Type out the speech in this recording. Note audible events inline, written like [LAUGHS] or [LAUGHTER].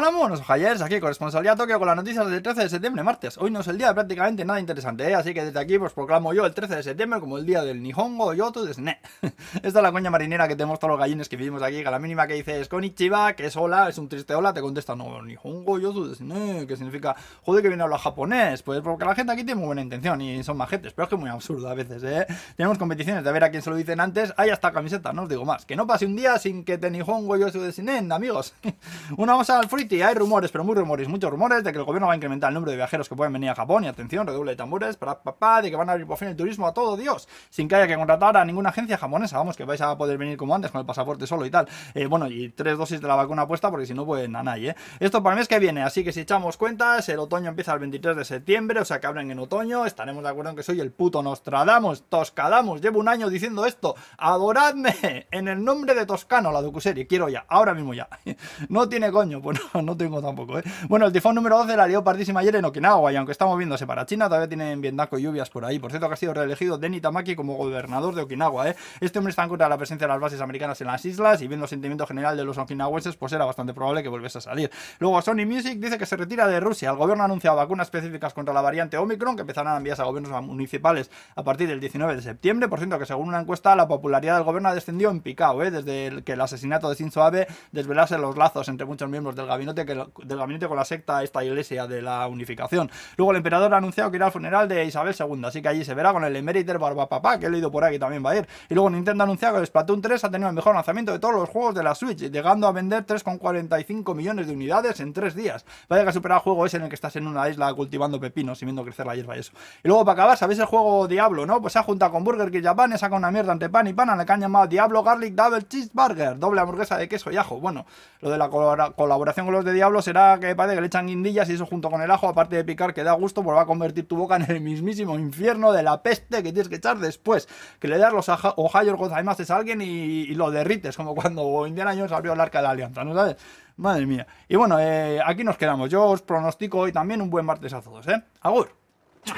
Hola, buenos ojallers, aquí corresponsalía Tokio con las noticias del 13 de septiembre, martes. Hoy no es el día de prácticamente nada interesante, ¿eh? así que desde aquí pues proclamo yo el 13 de septiembre como el día del Nihongo Yoto Desne. [LAUGHS] Esta es la coña marinera que tenemos todos los gallines que vivimos aquí, que a la mínima que dices Konichiwa, que es hola, es un triste hola, te contesta no, Nihongo Yoto Desne, que significa joder que viene a hablar japonés, pues porque la gente aquí tiene muy buena intención y son majetes, pero es que es muy absurdo a veces, ¿eh? Tenemos competiciones de ver a quién se lo dicen antes, hay hasta camiseta, no os digo más, que no pase un día sin que te Nihongo Yoto Desne, amigos. [LAUGHS] Una cosa al friti, hay rumores, pero muy rumores, muchos rumores de que el gobierno va a incrementar el número de viajeros que pueden venir a Japón y atención, redoble de tambores, para papá, de que van a abrir por fin el turismo a todo Dios, sin que haya que contratar a ninguna agencia japonesa, vamos, que vais a poder venir como antes con el pasaporte solo y tal. Eh, bueno, y tres dosis de la vacuna puesta porque si no, pues a nadie, ¿eh? Esto para el mes que viene, así que si echamos cuentas, el otoño empieza el 23 de septiembre, o sea que abren en otoño, estaremos de acuerdo en que soy el puto Nostradamus, Toscadamus, llevo un año diciendo esto, adoradme en el nombre de Toscano, la docuserie, quiero ya, ahora mismo ya. [LAUGHS] No tiene coño, pues [LAUGHS] no, tengo tampoco, ¿eh? Bueno, el tifón número 12 la lió pardísima ayer en Okinawa y aunque estamos viéndose para China, todavía tienen viendaco y lluvias por ahí. Por cierto, que ha sido reelegido Denny Tamaki como gobernador de Okinawa, ¿eh? Este hombre está en contra de la presencia de las bases americanas en las islas y viendo el sentimiento general de los okinawenses, pues era bastante probable que volviese a salir. Luego Sony Music dice que se retira de Rusia. El gobierno ha anunciado vacunas específicas contra la variante Omicron que empezarán a enviarse a gobiernos municipales a partir del 19 de septiembre. Por cierto, que según una encuesta, la popularidad del gobierno ha descendido en picado, ¿eh? Desde que el asesinato de Shinzo Abe desvelase los lazos entre muchos miembros del gabinete, que, del gabinete con la secta esta iglesia de la unificación. Luego el emperador ha anunciado que irá al funeral de Isabel II, así que allí se verá con el Emeriter Barbapapá, que he leído por ahí que también va a ir. Y luego Nintendo ha anunciado que Splatoon 3 ha tenido el mejor lanzamiento de todos los juegos de la Switch, llegando a vender 3,45 millones de unidades en 3 días. Vaya que superar el juego ese en el que estás en una isla cultivando pepinos y viendo crecer la hierba y eso. Y luego para acabar, ¿sabéis el juego Diablo, no? Pues se ha juntado con Burger King Japan, saca una mierda entre pan y pan, le que han llamado Diablo Garlic Double Cheeseburger, doble hamburguesa de queso y ajo. Bueno, lo de la colaboración con los de Diablo será que parece que le echan guindillas y eso junto con el ajo, aparte de picar, que da gusto, pues va a convertir tu boca en el mismísimo infierno de la peste que tienes que echar después. Que le das los Ohio Gozaimases a alguien y, y, lo derrites, como cuando Indiana Jones abrió el arca de la alianza, ¿no sabes? Madre mía. Y bueno, eh, aquí nos quedamos. Yo os pronostico hoy también un buen martes a todos, ¿eh? Agur.